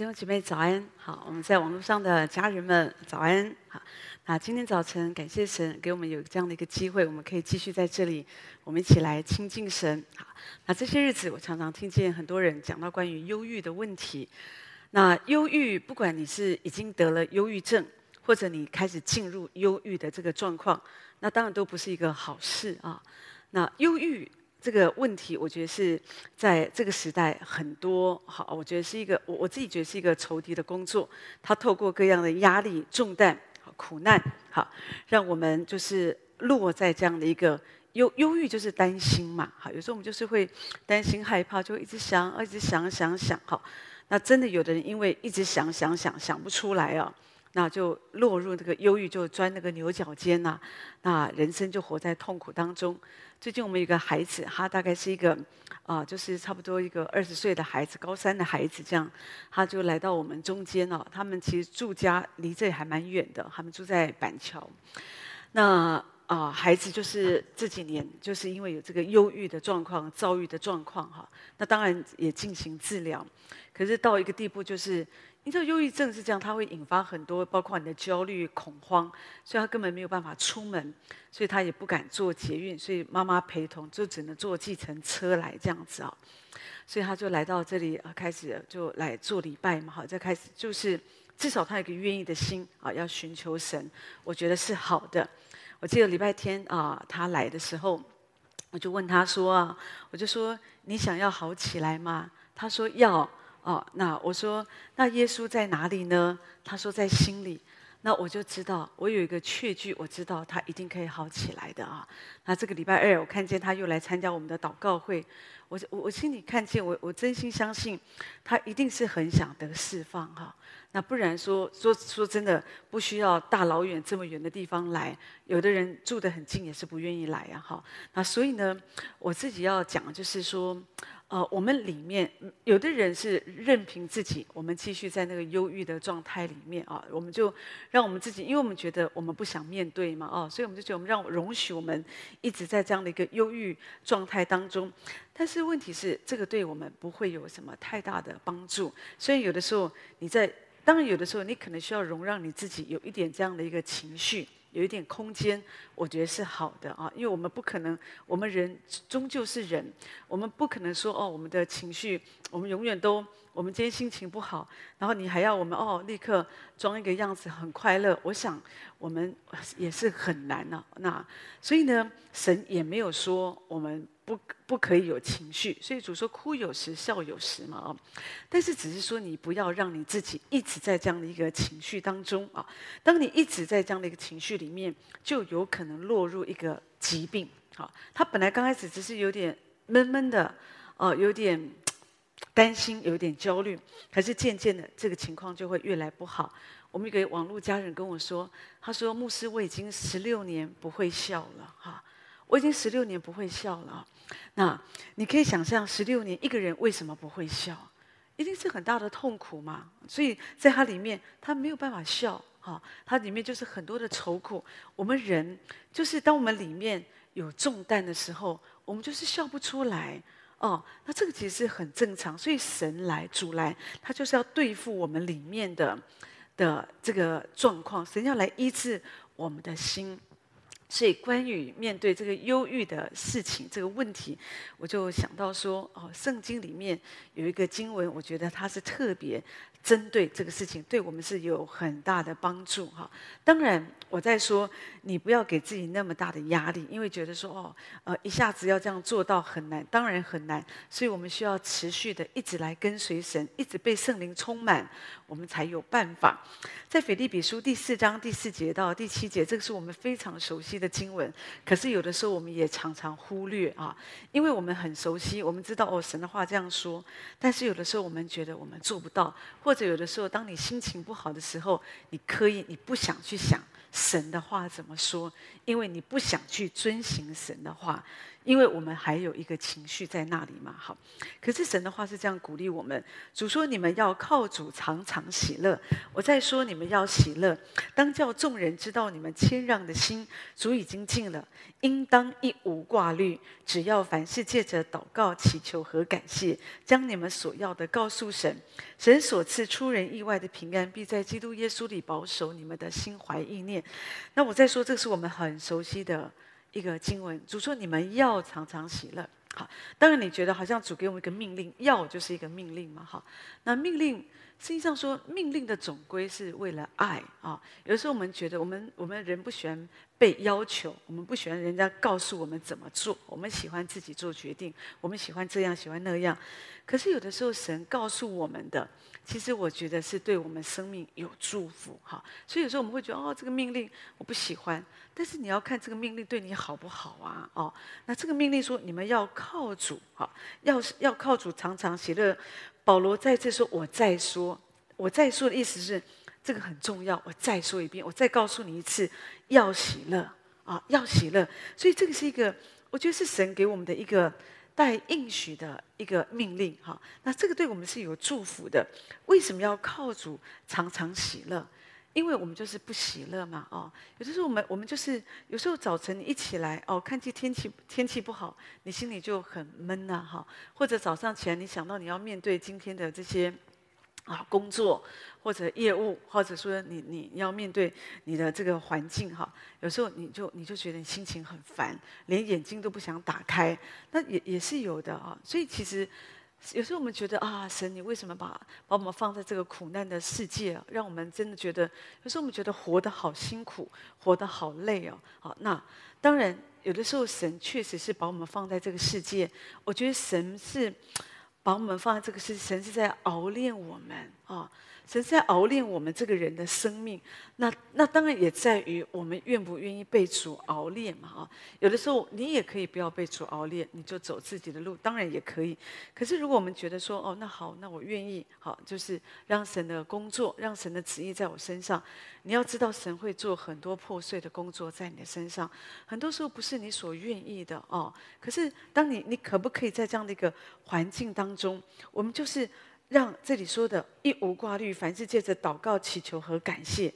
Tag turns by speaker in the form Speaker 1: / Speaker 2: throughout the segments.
Speaker 1: 弟兄姐妹早安，好，我们在网络上的家人们早安，好，那今天早晨感谢神给我们有这样的一个机会，我们可以继续在这里，我们一起来亲近神，好，那这些日子我常常听见很多人讲到关于忧郁的问题，那忧郁不管你是已经得了忧郁症，或者你开始进入忧郁的这个状况，那当然都不是一个好事啊，那忧郁。这个问题，我觉得是在这个时代很多好，我觉得是一个我我自己觉得是一个仇敌的工作。他透过各样的压力、重担、苦难，好，让我们就是落在这样的一个忧忧郁，就是担心嘛。好，有时候我们就是会担心、害怕，就一直想，一直想想想。好，那真的有的人因为一直想想想想不出来啊，那就落入这个忧郁，就钻那个牛角尖呐，那人生就活在痛苦当中。最近我们有一个孩子，他大概是一个，啊、就是差不多一个二十岁的孩子，高三的孩子这样，他就来到我们中间哦。他们其实住家离这里还蛮远的，他们住在板桥。那啊、孩子就是这几年就是因为有这个忧郁的状况、躁郁的状况哈，那当然也进行治疗，可是到一个地步就是。你知道忧郁症是这样，它会引发很多，包括你的焦虑、恐慌，所以他根本没有办法出门，所以他也不敢坐捷运，所以妈妈陪同就只能坐计程车来这样子啊，所以他就来到这里，开始就来做礼拜嘛，好，再开始就是至少他有一个愿意的心啊，要寻求神，我觉得是好的。我记得礼拜天啊，他来的时候，我就问他说啊，我就说你想要好起来吗？他说要。哦，那我说，那耶稣在哪里呢？他说在心里。那我就知道，我有一个确据，我知道他一定可以好起来的啊。那这个礼拜二，我看见他又来参加我们的祷告会，我我我心里看见，我我真心相信，他一定是很想得释放哈。那不然说说说真的，不需要大老远这么远的地方来，有的人住得很近也是不愿意来啊哈。那所以呢，我自己要讲就是说。呃，我们里面有的人是任凭自己，我们继续在那个忧郁的状态里面啊，我们就让我们自己，因为我们觉得我们不想面对嘛，哦，所以我们就觉得我们让容许我们一直在这样的一个忧郁状态当中。但是问题是，这个对我们不会有什么太大的帮助。所以有的时候你在，当然有的时候你可能需要容让你自己有一点这样的一个情绪。有一点空间，我觉得是好的啊，因为我们不可能，我们人终究是人，我们不可能说哦，我们的情绪，我们永远都，我们今天心情不好，然后你还要我们哦，立刻装一个样子很快乐，我想我们也是很难呢。那所以呢，神也没有说我们。不不可以有情绪，所以主说哭有时笑有时嘛啊，但是只是说你不要让你自己一直在这样的一个情绪当中啊。当你一直在这样的一个情绪里面，就有可能落入一个疾病啊。他本来刚开始只是有点闷闷的，哦，有点担心，有点焦虑，可是渐渐的这个情况就会越来不好。我们一个网络家人跟我说，他说牧师，我已经十六年不会笑了哈。我已经十六年不会笑了，那你可以想象，十六年一个人为什么不会笑？一定是很大的痛苦嘛。所以在他里面，他没有办法笑，哈，他里面就是很多的愁苦。我们人就是当我们里面有重担的时候，我们就是笑不出来，哦，那这个其实是很正常。所以神来主来，他就是要对付我们里面的的这个状况，神要来医治我们的心。所以，关羽面对这个忧郁的事情，这个问题，我就想到说，哦，圣经里面有一个经文，我觉得它是特别针对这个事情，对我们是有很大的帮助哈。当然，我在说你不要给自己那么大的压力，因为觉得说，哦，呃，一下子要这样做到很难，当然很难。所以我们需要持续的一直来跟随神，一直被圣灵充满，我们才有办法。在腓立比书第四章第四节到第七节，这个是我们非常熟悉的经文。可是有的时候我们也常常忽略啊，因为我们很熟悉，我们知道哦，神的话这样说。但是有的时候我们觉得我们做不到，或者有的时候当你心情不好的时候，你刻意你不想去想神的话怎么说，因为你不想去遵行神的话。因为我们还有一个情绪在那里嘛。好，可是神的话是这样鼓励我们：主说你们要靠主常常喜乐。我再说你们要喜乐，当叫众人知道你们谦让的心，主已经尽了。应当一无挂虑，只要凡事借着祷告、祈求和感谢，将你们所要的告诉神。神所赐出人意外的平安，必在基督耶稣里保守你们的心怀意念。那我再说，这是我们很熟悉的一个经文。主说：“你们要常常喜乐。”好，当然你觉得好像主给我们一个命令，要就是一个命令嘛。好，那命令实际上说，命令的总归是为了爱啊。有的时候我们觉得，我们我们人不喜欢被要求，我们不喜欢人家告诉我们怎么做，我们喜欢自己做决定，我们喜欢这样，喜欢那样。可是有的时候，神告诉我们的。其实我觉得是对我们生命有祝福哈，所以有时候我们会觉得哦，这个命令我不喜欢，但是你要看这个命令对你好不好啊？哦，那这个命令说你们要靠主哈，要要靠主常常喜乐。保罗在这说，我再说，我再说的意思是这个很重要，我再说一遍，我再告诉你一次，要喜乐啊，要喜乐。所以这个是一个，我觉得是神给我们的一个。带应许的一个命令，哈，那这个对我们是有祝福的。为什么要靠主常常喜乐？因为我们就是不喜乐嘛，哦，有的时候我们我们就是有时候早晨你一起来，哦，看见天气天气不好，你心里就很闷呐，哈，或者早上起来你想到你要面对今天的这些。啊，工作或者业务，或者说你你要面对你的这个环境哈，有时候你就你就觉得你心情很烦，连眼睛都不想打开，那也也是有的啊。所以其实有时候我们觉得啊，神你为什么把把我们放在这个苦难的世界，让我们真的觉得有时候我们觉得活得好辛苦，活得好累哦。好，那当然有的时候神确实是把我们放在这个世界，我觉得神是。把我们放在这个世界，神是在熬炼我们啊。神在熬炼我们这个人的生命，那那当然也在于我们愿不愿意被主熬炼嘛啊！有的时候你也可以不要被主熬炼，你就走自己的路，当然也可以。可是如果我们觉得说哦，那好，那我愿意好，就是让神的工作，让神的旨意在我身上。你要知道，神会做很多破碎的工作在你的身上，很多时候不是你所愿意的哦。可是当你你可不可以在这样的一个环境当中，我们就是。让这里说的一无挂虑，凡是借着祷告、祈求和感谢，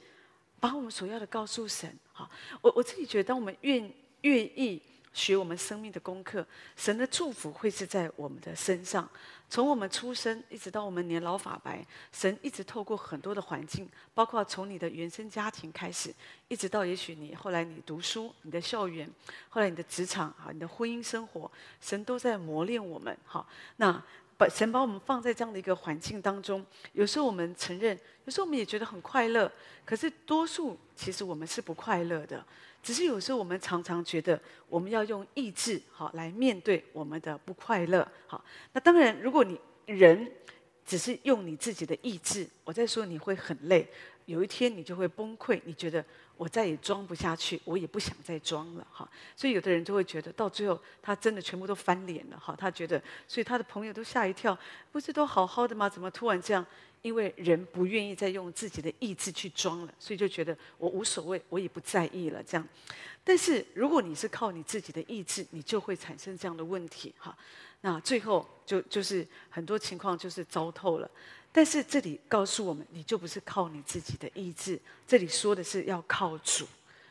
Speaker 1: 把我们所要的告诉神。好，我我自己觉得，当我们愿愿意学我们生命的功课，神的祝福会是在我们的身上。从我们出生一直到我们年老发白，神一直透过很多的环境，包括从你的原生家庭开始，一直到也许你后来你读书、你的校园，后来你的职场啊、你的婚姻生活，神都在磨练我们。好，那。把神把我们放在这样的一个环境当中，有时候我们承认，有时候我们也觉得很快乐。可是多数其实我们是不快乐的，只是有时候我们常常觉得我们要用意志好来面对我们的不快乐。好，那当然，如果你人只是用你自己的意志，我在说你会很累，有一天你就会崩溃，你觉得。我再也装不下去，我也不想再装了哈。所以有的人就会觉得，到最后他真的全部都翻脸了哈。他觉得，所以他的朋友都吓一跳，不是都好好的吗？怎么突然这样？因为人不愿意再用自己的意志去装了，所以就觉得我无所谓，我也不在意了这样。但是如果你是靠你自己的意志，你就会产生这样的问题哈。那最后就就是很多情况就是糟透了。但是这里告诉我们，你就不是靠你自己的意志。这里说的是要靠主。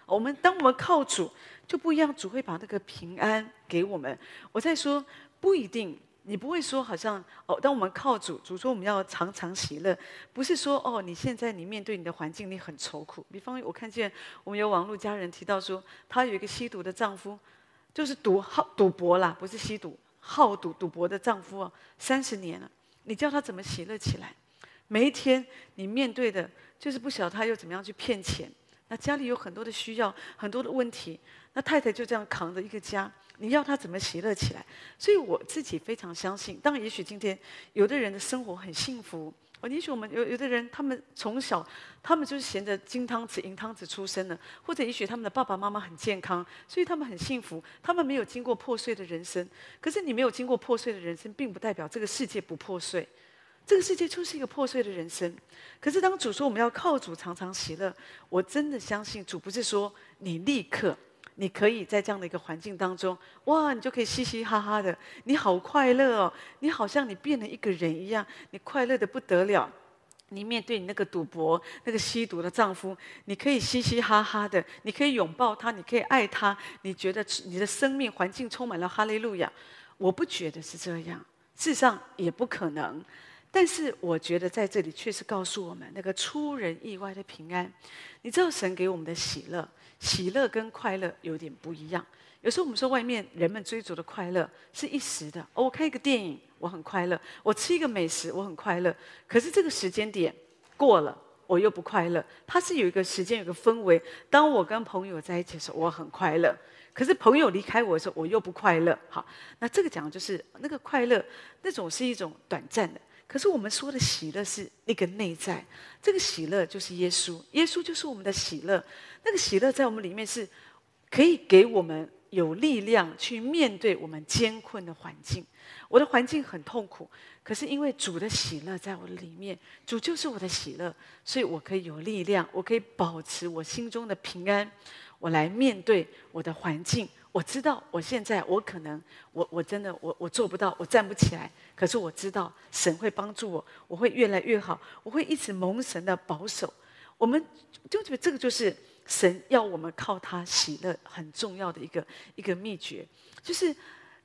Speaker 1: 我们当我们靠主，就不一样。主会把那个平安给我们。我在说不一定，你不会说好像哦。当我们靠主，主说我们要常常喜乐，不是说哦。你现在你面对你的环境，你很愁苦。比方我看见我们有网络家人提到说，她有一个吸毒的丈夫，就是赌好赌博啦，不是吸毒，好赌赌博的丈夫啊，三十年了。你叫他怎么喜乐起来？每一天你面对的就是不晓得他又怎么样去骗钱。那家里有很多的需要，很多的问题。那太太就这样扛着一个家，你要他怎么喜乐起来？所以我自己非常相信。当然，也许今天有的人的生活很幸福。也许我们有有的人，他们从小他们就是衔着金汤匙、银汤匙出生的，或者也许他们的爸爸妈妈很健康，所以他们很幸福。他们没有经过破碎的人生，可是你没有经过破碎的人生，并不代表这个世界不破碎。这个世界就是一个破碎的人生。可是当主说我们要靠主常常喜乐，我真的相信主不是说你立刻你可以在这样的一个环境当中，哇，你就可以嘻嘻哈哈的，你好快乐哦，你好像你变了一个人一样，你快乐的不得了。你面对你那个赌博、那个吸毒的丈夫，你可以嘻嘻哈哈的，你可以拥抱他，你可以爱他，你觉得你的生命环境充满了哈利路亚。我不觉得是这样，事实上也不可能。但是我觉得在这里确实告诉我们，那个出人意外的平安。你知道神给我们的喜乐，喜乐跟快乐有点不一样。有时候我们说外面人们追逐的快乐是一时的，哦，我看一个电影。我很快乐，我吃一个美食，我很快乐。可是这个时间点过了，我又不快乐。它是有一个时间，有个氛围。当我跟朋友在一起的时候，我很快乐。可是朋友离开我的时候，我又不快乐。好，那这个讲的就是那个快乐，那种是一种短暂的。可是我们说的喜乐是那个内在，这个喜乐就是耶稣，耶稣就是我们的喜乐。那个喜乐在我们里面是可以给我们有力量去面对我们艰困的环境。我的环境很痛苦，可是因为主的喜乐在我的里面，主就是我的喜乐，所以我可以有力量，我可以保持我心中的平安，我来面对我的环境。我知道我现在我可能我我真的我我做不到，我站不起来，可是我知道神会帮助我，我会越来越好，我会一直蒙神的保守。我们就觉得这个就是神要我们靠他喜乐很重要的一个一个秘诀，就是。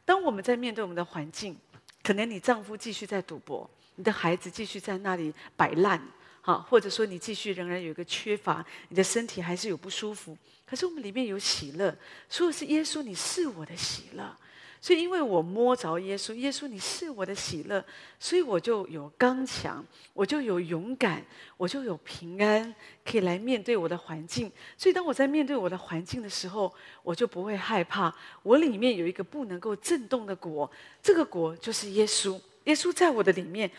Speaker 1: 当我们在面对我们的环境，可能你丈夫继续在赌博，你的孩子继续在那里摆烂，好，或者说你继续仍然有一个缺乏，你的身体还是有不舒服，可是我们里面有喜乐，说的是耶稣，你是我的喜乐。所以，因为我摸着耶稣，耶稣你是我的喜乐，所以我就有刚强，我就有勇敢，我就有平安，可以来面对我的环境。所以，当我在面对我的环境的时候，我就不会害怕。我里面有一个不能够震动的国，这个国就是耶稣。耶稣在我的里面，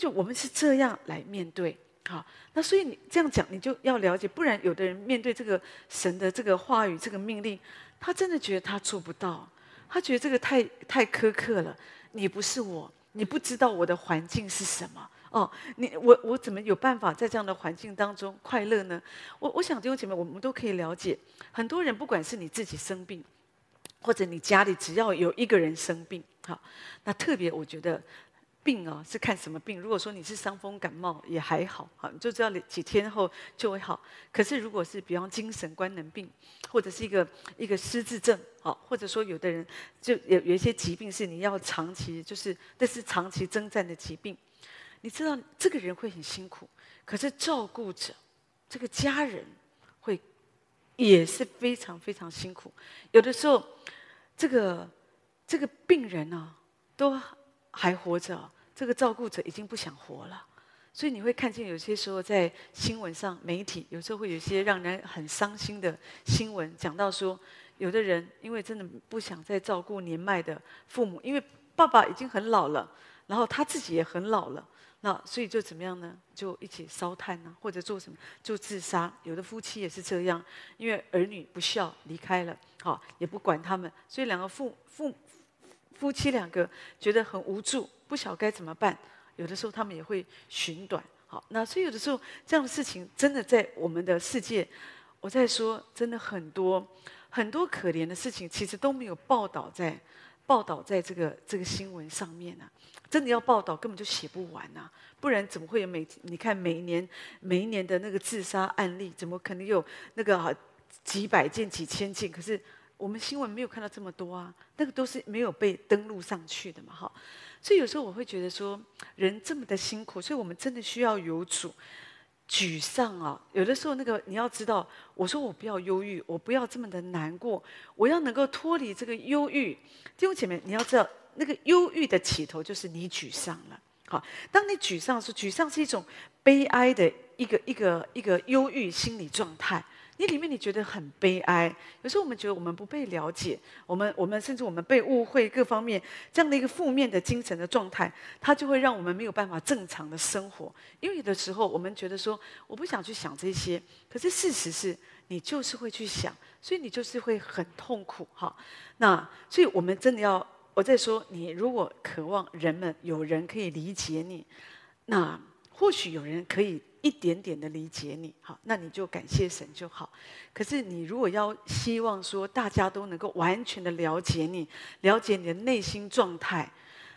Speaker 1: 就我们是这样来面对。好，那所以你这样讲，你就要了解，不然有的人面对这个神的这个话语、这个命令，他真的觉得他做不到。他觉得这个太太苛刻了，你不是我，你不知道我的环境是什么哦，你我我怎么有办法在这样的环境当中快乐呢？我我想弟兄姐妹，我们都可以了解，很多人不管是你自己生病，或者你家里只要有一个人生病，好，那特别我觉得。病啊，是看什么病？如果说你是伤风感冒，也还好，哈，你就知道几天后就会好。可是如果是比方精神官能病，或者是一个一个失智症，好，或者说有的人就有有一些疾病是你要长期，就是这是长期征战的疾病。你知道这个人会很辛苦，可是照顾者这个家人会也是非常非常辛苦。有的时候，这个这个病人啊，都还活着。这个照顾者已经不想活了，所以你会看见有些时候在新闻上，媒体有时候会有一些让人很伤心的新闻，讲到说，有的人因为真的不想再照顾年迈的父母，因为爸爸已经很老了，然后他自己也很老了，那所以就怎么样呢？就一起烧炭呢，或者做什么就自杀。有的夫妻也是这样，因为儿女不孝离开了，好也不管他们，所以两个父父夫妻两个觉得很无助。不晓该怎么办，有的时候他们也会寻短。好，那所以有的时候这样的事情真的在我们的世界，我在说真的很多很多可怜的事情，其实都没有报道在报道在这个这个新闻上面呢、真的要报道，根本就写不完呐、不然怎么会有每你看每一年每一年的那个自杀案例，怎么可能有那个好几百件几千件？可是我们新闻没有看到这么多啊，那个都是没有被登录上去的嘛，哈。所以有时候我会觉得说，人这么的辛苦，所以我们真的需要有主。沮丧啊，有的时候那个你要知道，我说我不要忧郁，我不要这么的难过，我要能够脱离这个忧郁。弟兄姐妹，你要知道，那个忧郁的起头就是你沮丧了。好，当你沮丧的时候，沮丧是一种悲哀的一个一个一个忧郁心理状态。你里面你觉得很悲哀，有时候我们觉得我们不被了解，我们我们甚至我们被误会，各方面这样的一个负面的精神的状态，它就会让我们没有办法正常的生活。因为有的时候我们觉得说，我不想去想这些，可是事实是你就是会去想，所以你就是会很痛苦哈。那所以我们真的要，我在说，你如果渴望人们有人可以理解你，那。或许有人可以一点点的理解你，好，那你就感谢神就好。可是你如果要希望说大家都能够完全的了解你，了解你的内心状态，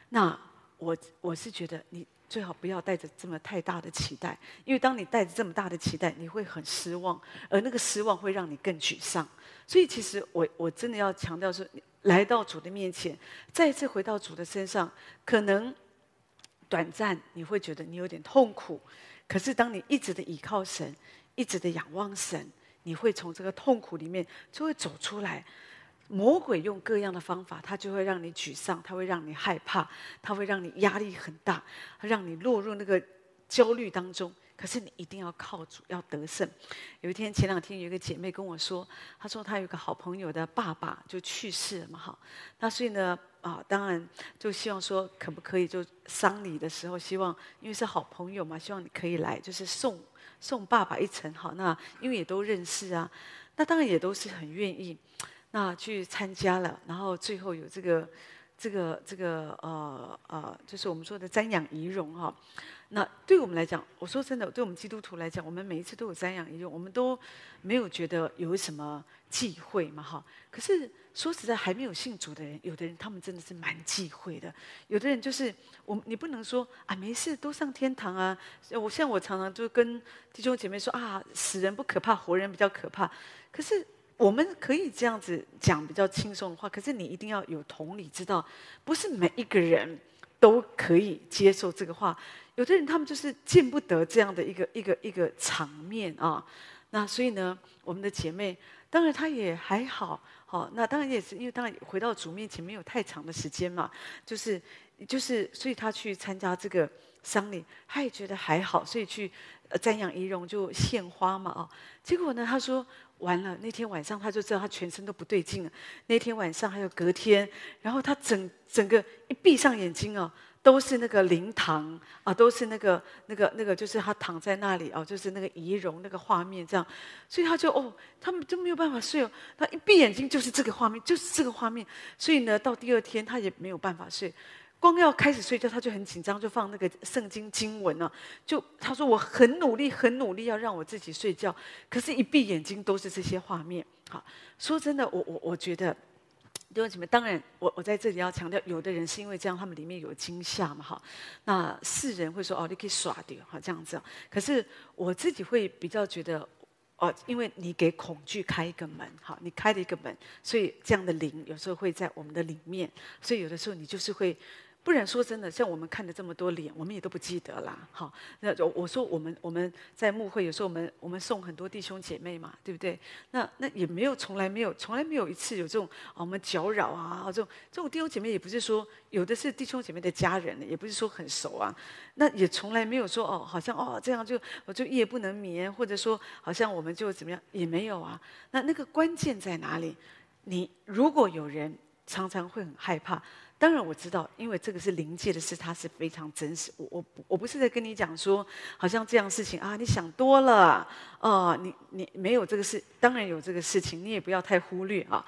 Speaker 1: 那我我是觉得你最好不要带着这么太大的期待，因为当你带着这么大的期待，你会很失望，而那个失望会让你更沮丧。所以其实我我真的要强调说，来到主的面前，再次回到主的身上，可能。短暂你会觉得你有点痛苦，可是当你一直的倚靠神，一直的仰望神，你会从这个痛苦里面就会走出来。魔鬼用各样的方法，他就会让你沮丧，他会让你害怕，他会让你压力很大，让你落入那个焦虑当中。可是你一定要靠主，要得胜。有一天，前两天有一个姐妹跟我说，她说她有个好朋友的爸爸就去世了嘛，哈，那所以呢，啊，当然就希望说，可不可以就丧礼的时候，希望因为是好朋友嘛，希望你可以来，就是送送爸爸一程，好，那因为也都认识啊，那当然也都是很愿意，那去参加了，然后最后有这个这个这个呃呃，就是我们说的瞻仰仪容哈。那对我们来讲，我说真的，对我们基督徒来讲，我们每一次都有瞻仰仪容，我们都没有觉得有什么忌讳嘛，哈。可是说实在，还没有信主的人，有的人他们真的是蛮忌讳的。有的人就是我，你不能说啊，没事，都上天堂啊。我像我常常就跟弟兄姐妹说啊，死人不可怕，活人比较可怕。可是我们可以这样子讲比较轻松的话，可是你一定要有同理，知道不是每一个人都可以接受这个话。有的人他们就是见不得这样的一个一个一个场面啊，那所以呢，我们的姐妹当然她也还好，好，那当然也是因为当然回到主面前没有太长的时间嘛，就是就是所以他去参加这个丧礼，他也觉得还好，所以去瞻仰仪容就献花嘛啊，结果呢，他说完了那天晚上他就知道他全身都不对劲了，那天晚上还有隔天，然后他整整个一闭上眼睛哦。都是那个灵堂啊，都是那个那个那个，就是他躺在那里哦，就是那个仪容那个画面这样，所以他就哦，他们就没有办法睡哦。他一闭眼睛就是这个画面，就是这个画面，所以呢，到第二天他也没有办法睡，光要开始睡觉他就很紧张，就放那个圣经经文啊，就他说我很努力很努力要让我自己睡觉，可是一闭眼睛都是这些画面。好，说真的，我我我觉得。弟兄姐妹，当然，我我在这里要强调，有的人是因为这样，他们里面有惊吓嘛，哈。那世人会说，哦，你可以耍掉，哈，这样子。可是我自己会比较觉得，哦，因为你给恐惧开一个门，哈，你开了一个门，所以这样的灵有时候会在我们的里面，所以有的时候你就是会。不然说真的，像我们看了这么多脸，我们也都不记得啦。好，那我说我们我们在牧会，有时候我们我们送很多弟兄姐妹嘛，对不对？那那也没有从来没有从来没有一次有这种我们搅扰啊，这种这种弟兄姐妹也不是说有的是弟兄姐妹的家人，也不是说很熟啊。那也从来没有说哦，好像哦这样就我就夜不能眠，或者说好像我们就怎么样也没有啊。那那个关键在哪里？你如果有人常常会很害怕。当然我知道，因为这个是灵界的事，它是非常真实。我我我不是在跟你讲说，好像这样事情啊，你想多了哦，你你没有这个事，当然有这个事情，你也不要太忽略啊。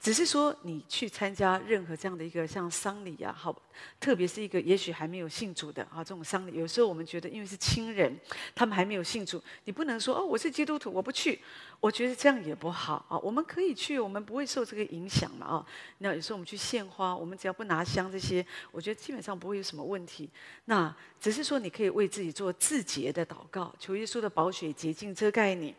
Speaker 1: 只是说，你去参加任何这样的一个像丧礼呀，好，特别是一个也许还没有信主的啊，这种丧礼，有时候我们觉得，因为是亲人，他们还没有信主，你不能说哦，我是基督徒，我不去。我觉得这样也不好啊。我们可以去，我们不会受这个影响嘛啊。那有时候我们去献花，我们只要不拿香这些，我觉得基本上不会有什么问题。那只是说，你可以为自己做自洁的祷告，求耶稣的宝血洁净遮盖你。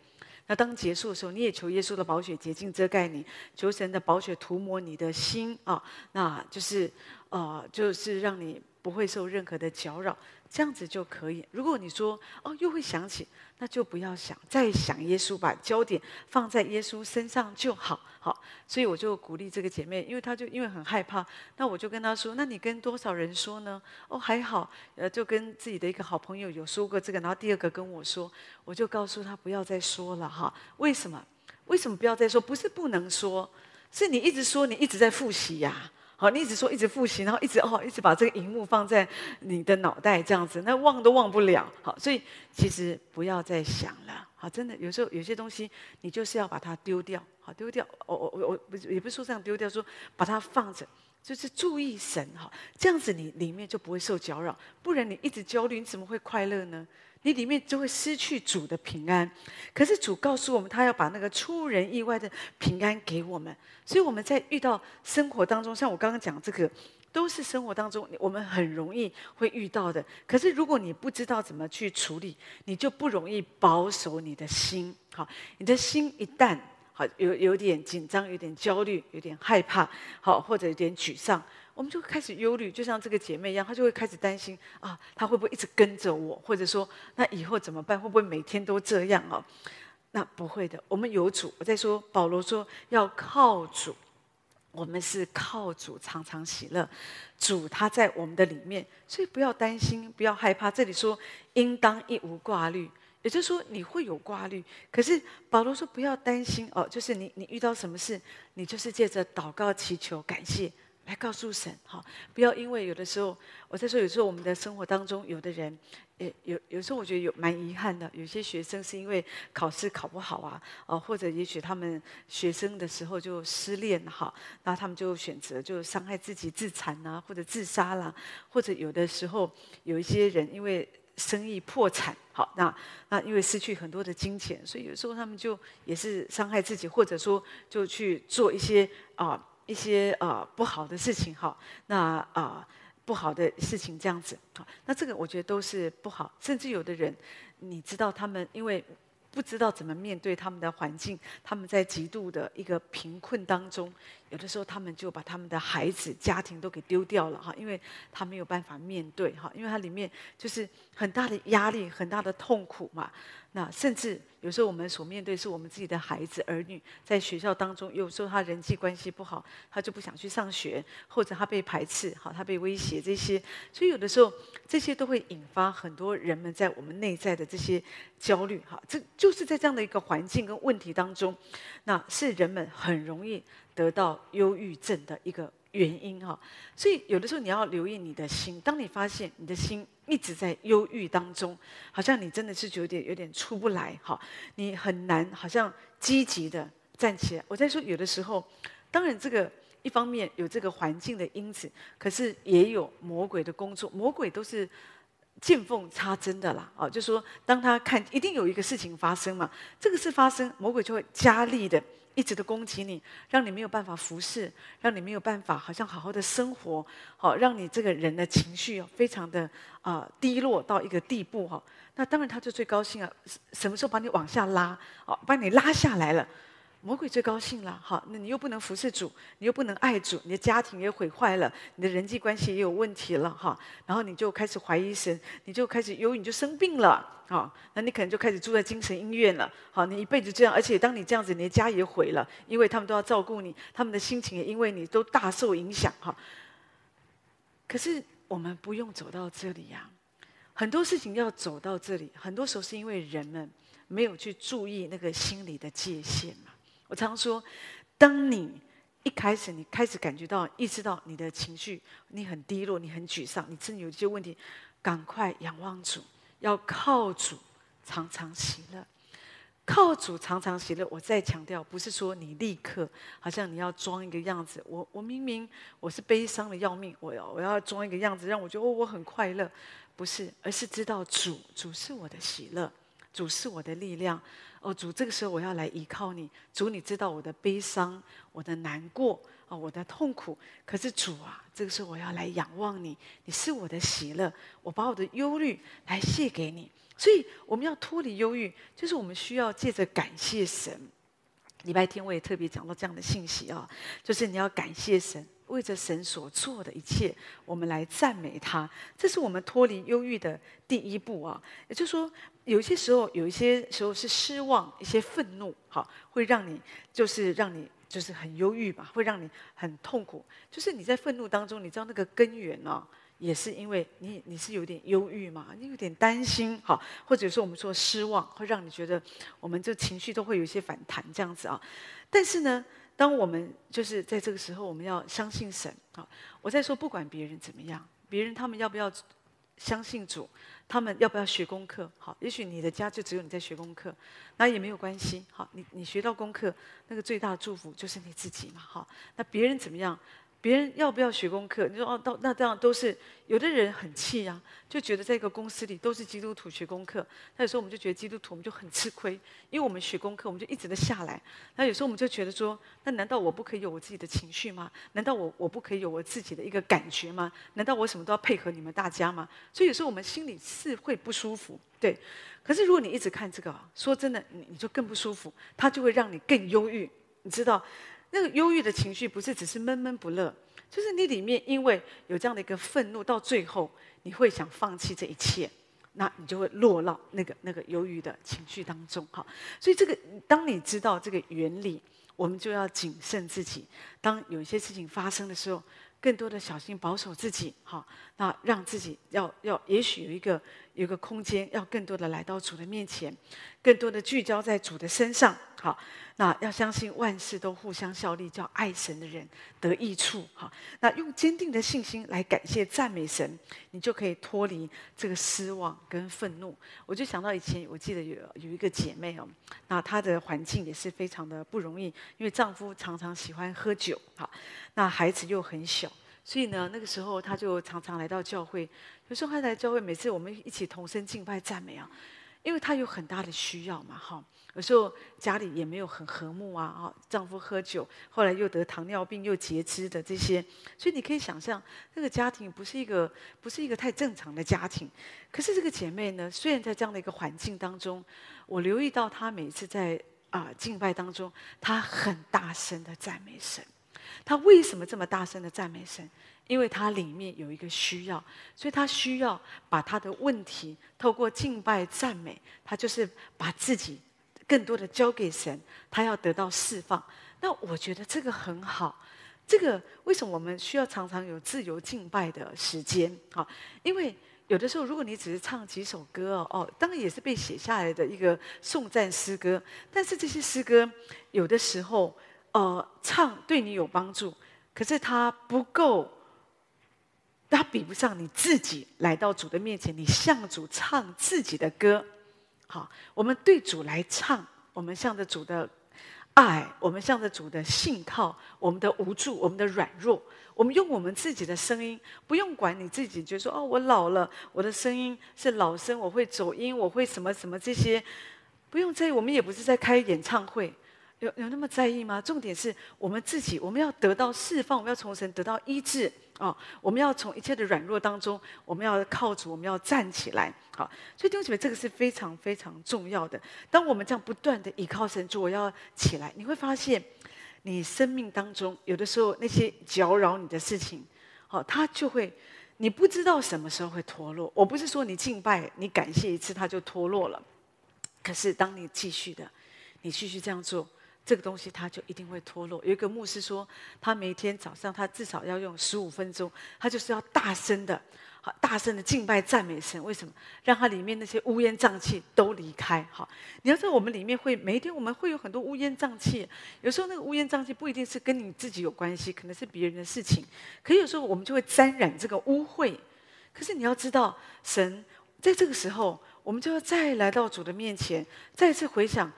Speaker 1: 那当结束的时候，你也求耶稣的宝血洁净遮盖你，求神的宝血涂抹你的心啊，那就是，呃，就是让你不会受任何的搅扰。这样子就可以。如果你说哦，又会想起，那就不要想，再想耶稣，把焦点放在耶稣身上就好。好，所以我就鼓励这个姐妹，因为她就因为很害怕，那我就跟她说：那你跟多少人说呢？哦，还好，呃，就跟自己的一个好朋友有说过这个，然后第二个跟我说，我就告诉她不要再说了哈。为什么？为什么不要再说？不是不能说，是你一直说，你一直在复习呀。好，你一直说，一直复习，然后一直哦，一直把这个荧幕放在你的脑袋这样子，那忘都忘不了。好，所以其实不要再想了。好，真的有时候有些东西你就是要把它丢掉。好，丢掉。我我我我不也不是说这样丢掉，说把它放着，就是注意神哈，这样子你里面就不会受搅扰。不然你一直焦虑，你怎么会快乐呢？你里面就会失去主的平安。可是主告诉我们，他要把那个出人意外的平安给我们。所以我们在遇到生活当中，像我刚刚讲这个，都是生活当中我们很容易会遇到的。可是如果你不知道怎么去处理，你就不容易保守你的心。好，你的心一旦好有有点紧张，有点焦虑，有点害怕，好或者有点沮丧。我们就开始忧虑，就像这个姐妹一样，她就会开始担心啊，她会不会一直跟着我？或者说，那以后怎么办？会不会每天都这样啊？那不会的，我们有主。我在说，保罗说要靠主，我们是靠主常常喜乐，主他在我们的里面，所以不要担心，不要害怕。这里说应当一无挂虑，也就是说你会有挂虑，可是保罗说不要担心哦，就是你你遇到什么事，你就是借着祷告祈求感谢。来告诉神，哈，不要因为有的时候，我在说，有时候我们的生活当中，有的人，也有有时候我觉得有蛮遗憾的，有些学生是因为考试考不好啊，哦，或者也许他们学生的时候就失恋哈，那他们就选择就伤害自己自残啊，或者自杀啦，或者有的时候有一些人因为生意破产，好，那那因为失去很多的金钱，所以有时候他们就也是伤害自己，或者说就去做一些啊。一些啊、不好的事情哈，那啊、不好的事情这样子，那这个我觉得都是不好，甚至有的人，你知道他们因为不知道怎么面对他们的环境，他们在极度的一个贫困当中，有的时候他们就把他们的孩子、家庭都给丢掉了哈，因为他没有办法面对哈，因为它里面就是很大的压力、很大的痛苦嘛。那甚至有时候我们所面对是我们自己的孩子儿女在学校当中，有时候他人际关系不好，他就不想去上学，或者他被排斥，好，他被威胁这些，所以有的时候这些都会引发很多人们在我们内在的这些焦虑，哈，这就是在这样的一个环境跟问题当中，那是人们很容易得到忧郁症的一个。原因哈，所以有的时候你要留意你的心。当你发现你的心一直在忧郁当中，好像你真的是有点有点出不来哈，你很难好像积极的站起来。我在说有的时候，当然这个一方面有这个环境的因子，可是也有魔鬼的工作。魔鬼都是见缝插针的啦，啊，就说当他看一定有一个事情发生嘛，这个事发生，魔鬼就会加力的。一直的攻击你，让你没有办法服侍，让你没有办法好像好好的生活，好让你这个人的情绪非常的啊、低落到一个地步哈。那当然他就最高兴啊，什么时候把你往下拉，哦，把你拉下来了。魔鬼最高兴了，好，那你又不能服侍主，你又不能爱主，你的家庭也毁坏了，你的人际关系也有问题了，哈，然后你就开始怀疑神，你就开始忧郁，你就生病了，好，那你可能就开始住在精神医院了，好，你一辈子这样，而且当你这样子，你的家也毁了，因为他们都要照顾你，他们的心情也因为你都大受影响，哈。可是我们不用走到这里呀，很多事情要走到这里，很多时候是因为人们没有去注意那个心理的界限嘛。我常说，当你一开始，你开始感觉到、意识到你的情绪，你很低落，你很沮丧，你真的有一些问题，赶快仰望主，要靠主常常喜乐，靠主常常喜乐。我再强调，不是说你立刻好像你要装一个样子，我我明明我是悲伤的要命，我要我要装一个样子，让我觉得哦我很快乐，不是，而是知道主主是我的喜乐，主是我的力量。哦，主，这个时候我要来依靠你。主，你知道我的悲伤，我的难过，哦，我的痛苦。可是主啊，这个时候我要来仰望你，你是我的喜乐，我把我的忧虑来卸给你。所以我们要脱离忧郁，就是我们需要借着感谢神。礼拜天我也特别讲到这样的信息啊，就是你要感谢神。为着神所做的一切，我们来赞美他，这是我们脱离忧郁的第一步啊。也就是说，有些时候，有一些时候是失望，一些愤怒，哈，会让你就是让你就是很忧郁嘛，会让你很痛苦。就是你在愤怒当中，你知道那个根源呢，也是因为你你是有点忧郁嘛，你有点担心，哈，或者说我们说失望，会让你觉得我们这情绪都会有一些反弹这样子啊。但是呢。当我们就是在这个时候，我们要相信神啊！我在说，不管别人怎么样，别人他们要不要相信主，他们要不要学功课？好，也许你的家就只有你在学功课，那也没有关系。好，你你学到功课，那个最大的祝福就是你自己嘛。好，那别人怎么样？别人要不要学功课？你说哦，到那这样都是有的人很气啊，就觉得在一个公司里都是基督徒学功课。那有时候我们就觉得基督徒我们就很吃亏，因为我们学功课我们就一直的下来。那有时候我们就觉得说，那难道我不可以有我自己的情绪吗？难道我我不可以有我自己的一个感觉吗？难道我什么都要配合你们大家吗？所以有时候我们心里是会不舒服，对。可是如果你一直看这个，说真的，你你就更不舒服，它就会让你更忧郁，你知道。那个忧郁的情绪不是只是闷闷不乐，就是你里面因为有这样的一个愤怒，到最后你会想放弃这一切，那你就会落到那个那个忧郁的情绪当中哈。所以这个当你知道这个原理，我们就要谨慎自己。当有一些事情发生的时候，更多的小心保守自己哈。那让自己要要也许有一个有个空间，要更多的来到主的面前，更多的聚焦在主的身上好。那要相信万事都互相效力，叫爱神的人得益处。哈，那用坚定的信心来感谢赞美神，你就可以脱离这个失望跟愤怒。我就想到以前，我记得有有一个姐妹哦，那她的环境也是非常的不容易，因为丈夫常常喜欢喝酒，哈，那孩子又很小，所以呢，那个时候她就常常来到教会。有时候她来教会，每次我们一起同声敬拜赞美啊，因为她有很大的需要嘛，哈。有时候家里也没有很和睦啊，啊，丈夫喝酒，后来又得糖尿病又截肢的这些，所以你可以想象，那个家庭不是一个不是一个太正常的家庭。可是这个姐妹呢，虽然在这样的一个环境当中，我留意到她每次在啊敬拜当中，她很大声的赞美神。他为什么这么大声的赞美神？因为他里面有一个需要，所以他需要把他的问题透过敬拜赞美，他就是把自己。更多的交给神，他要得到释放。那我觉得这个很好。这个为什么我们需要常常有自由敬拜的时间？啊，因为有的时候，如果你只是唱几首歌，哦，当然也是被写下来的一个颂赞诗歌。但是这些诗歌有的时候，呃，唱对你有帮助，可是它不够，它比不上你自己来到主的面前，你向主唱自己的歌。好，我们对主来唱，我们向着主的爱，我们向着主的信靠，我们的无助，我们的软弱，我们用我们自己的声音，不用管你自己，觉得说哦，我老了，我的声音是老声，我会走音，我会什么什么这些，不用在意。我们也不是在开演唱会。有有那么在意吗？重点是我们自己，我们要得到释放，我们要从神得到医治啊、我们要从一切的软弱当中，我们要靠主，我们要站起来。好，所以弟兄姐妹，这个是非常非常重要的。当我们这样不断的依靠神主，我要起来，你会发现，你生命当中有的时候那些搅扰你的事情，好，它就会，你不知道什么时候会脱落。我不是说你敬拜，你感谢一次，它就脱落了。可是当你继续的，你继续这样做。这个东西它就一定会脱落。有一个牧师说，他每天早上他至少要用十五分钟，他就是要大声的、好大声的敬拜赞美神。为什么？让他里面那些乌烟瘴气都离开。好，你要知道我们里面会每一天我们会有很多乌烟瘴气。有时候那个乌烟瘴气不一定是跟你自己有关系，可能是别人的事情。可有时候我们就会沾染这个污秽。可是你要知道，神在这个时候，我们就要再来到主的面前，再次回想。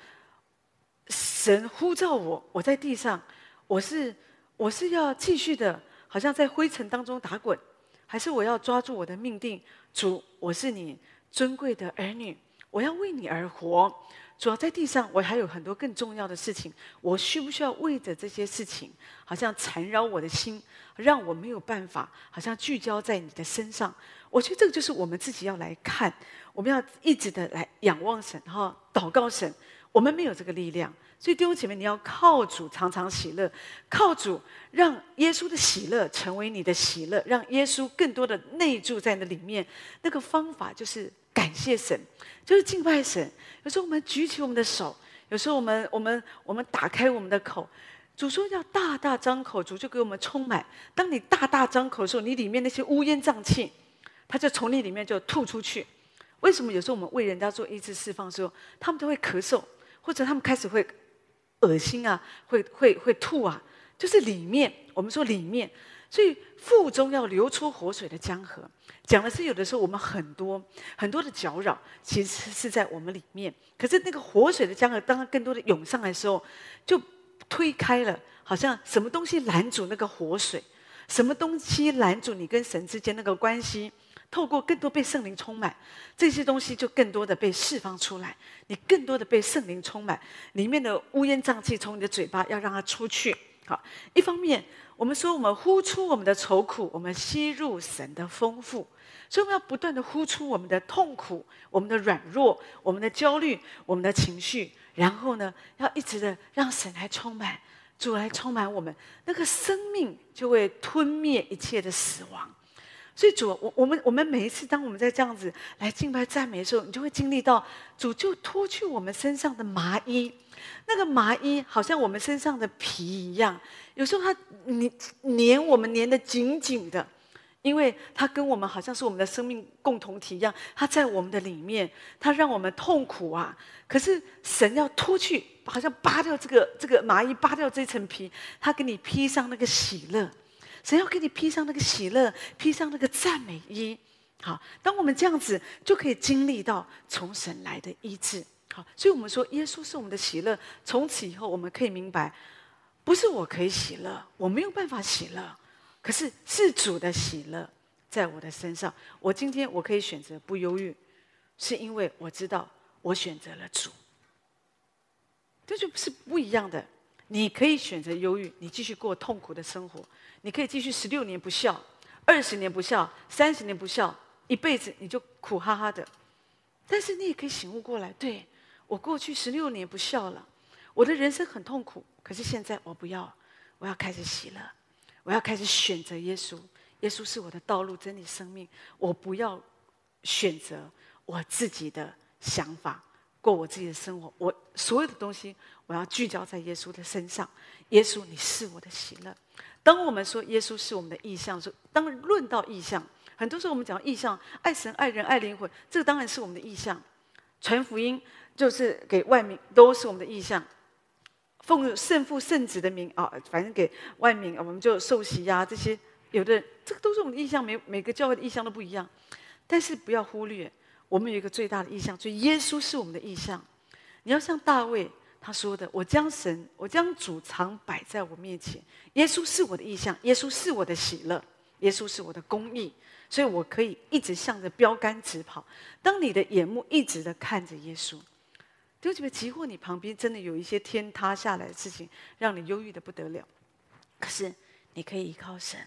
Speaker 1: 神呼召我，我在地上，我是我是要继续的，好像在灰尘当中打滚，还是我要抓住我的命定？主，我是你尊贵的儿女，我要为你而活。主要在地上，我还有很多更重要的事情，我需不需要为着这些事情，好像缠绕我的心，让我没有办法，好像聚焦在你的身上？我觉得这个就是我们自己要来看，我们要一直的来仰望神，哈祷告神。我们没有这个力量，所以弟兄姐妹，你要靠主常常喜乐，靠主让耶稣的喜乐成为你的喜乐，让耶稣更多的内住在那里面。那个方法就是感谢神，就是敬拜神。有时候我们举起我们的手，有时候我们我们我们打开我们的口，主说要大大张口，主就给我们充满。当你大大张口的时候，你里面那些乌烟瘴气，它就从你里面就吐出去。为什么有时候我们为人家做医治释放的时候，他们都会咳嗽？或者他们开始会恶心啊，会会会吐啊，就是里面我们说里面，所以腹中要流出活水的江河。讲的是有的时候我们很多很多的搅扰，其实是在我们里面。可是那个活水的江河，当它更多的涌上来的时候，就推开了，好像什么东西拦住那个活水。什么东西拦住你跟神之间那个关系？透过更多被圣灵充满，这些东西就更多的被释放出来。你更多的被圣灵充满，里面的乌烟瘴气从你的嘴巴要让它出去。好，一方面我们说我们呼出我们的愁苦，我们吸入神的丰富，所以我们要不断的呼出我们的痛苦、我们的软弱、我们的焦虑、我们的情绪，然后呢，要一直的让神来充满，主来充满我们，那个生命就会吞灭一切的死亡。所以主，我我们我们每一次当我们在这样子来敬拜赞美的时候，你就会经历到主就脱去我们身上的麻衣，那个麻衣好像我们身上的皮一样，有时候它黏黏我们黏得紧紧的，因为它跟我们好像是我们的生命共同体一样，它在我们的里面，它让我们痛苦啊。可是神要脱去，好像扒掉这个这个麻衣，扒掉这层皮，他给你披上那个喜乐。神要给你披上那个喜乐，披上那个赞美衣。好，当我们这样子，就可以经历到从神来的医治。好，所以我们说，耶稣是我们的喜乐。从此以后，我们可以明白，不是我可以喜乐，我没有办法喜乐，可是是主的喜乐在我的身上。我今天我可以选择不忧郁，是因为我知道我选择了主。这就是不一样的。你可以选择忧郁，你继续过痛苦的生活。你可以继续十六年不孝，二十年不孝，三十年不孝，一辈子你就苦哈哈的。但是你也可以醒悟过来，对，我过去十六年不孝了，我的人生很痛苦。可是现在我不要，我要开始喜乐，我要开始选择耶稣。耶稣是我的道路、真理、生命。我不要选择我自己的想法，过我自己的生活。我所有的东西，我要聚焦在耶稣的身上。耶稣，你是我的喜乐。当我们说耶稣是我们的意象，说当论到意象，很多时候我们讲意象，爱神、爱人、爱灵魂，这个当然是我们的意象。传福音就是给万民，都是我们的意象。奉圣父、圣子的名啊，反正给万民，我们就受洗呀、这些有的人这个都是我们的意象。每每个教会的意象都不一样，但是不要忽略，我们有一个最大的意象，所以耶稣是我们的意象。你要像大卫。他说的：“我将神，我将主常摆在我面前。耶稣是我的意象，耶稣是我的喜乐，耶稣是我的公义，所以我可以一直向着标杆直跑。当你的眼目一直的看着耶稣，就觉得即或你旁边真的有一些天塌下来的事情，让你忧郁的不得了，可是你可以依靠神。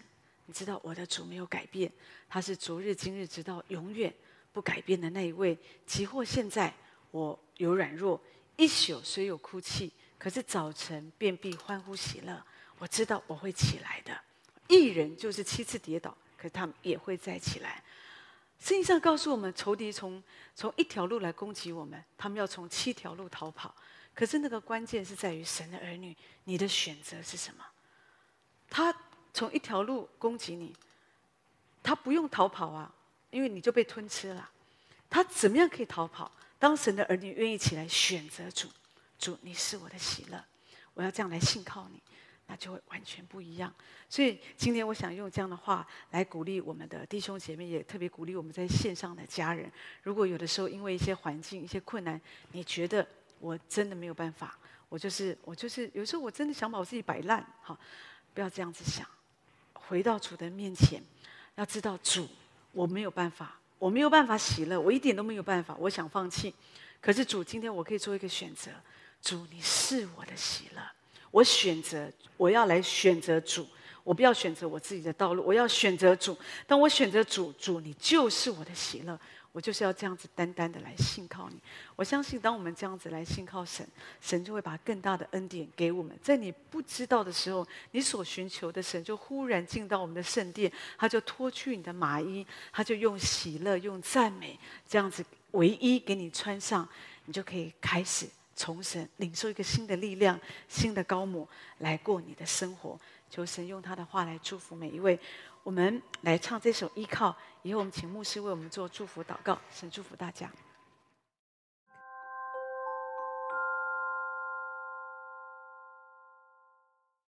Speaker 1: 你知道我的主没有改变，他是昨日、今日，直到永远不改变的那一位。即或现在我有软弱。”一宿虽有哭泣，可是早晨便必欢呼喜乐。我知道我会起来的。一人就是七次跌倒，可是他们也会再起来。圣经上告诉我们，仇敌从从一条路来攻击我们，他们要从七条路逃跑。可是那个关键是在于神的儿女，你的选择是什么？他从一条路攻击你，他不用逃跑啊，因为你就被吞吃了。他怎么样可以逃跑？当神的儿女愿意起来选择主，主，你是我的喜乐，我要这样来信靠你，那就会完全不一样。所以今天我想用这样的话来鼓励我们的弟兄姐妹，也特别鼓励我们在线上的家人。如果有的时候因为一些环境、一些困难，你觉得我真的没有办法，我就是我就是有时候我真的想把我自己摆烂，好，不要这样子想，回到主的面前，要知道主，我没有办法。我没有办法喜乐，我一点都没有办法。我想放弃，可是主，今天我可以做一个选择。主，你是我的喜乐，我选择，我要来选择主，我不要选择我自己的道路，我要选择主。当我选择主，主，你就是我的喜乐。我就是要这样子单单的来信靠你。我相信，当我们这样子来信靠神，神就会把更大的恩典给我们。在你不知道的时候，你所寻求的神就忽然进到我们的圣殿，他就脱去你的麻衣，他就用喜乐、用赞美这样子唯一给你穿上，你就可以开始从神领受一个新的力量、新的高模来过你的生活。求神用他的话来祝福每一位。我们来唱这首《依靠》，以后我们请牧师为我们做祝福祷告，神祝福大家。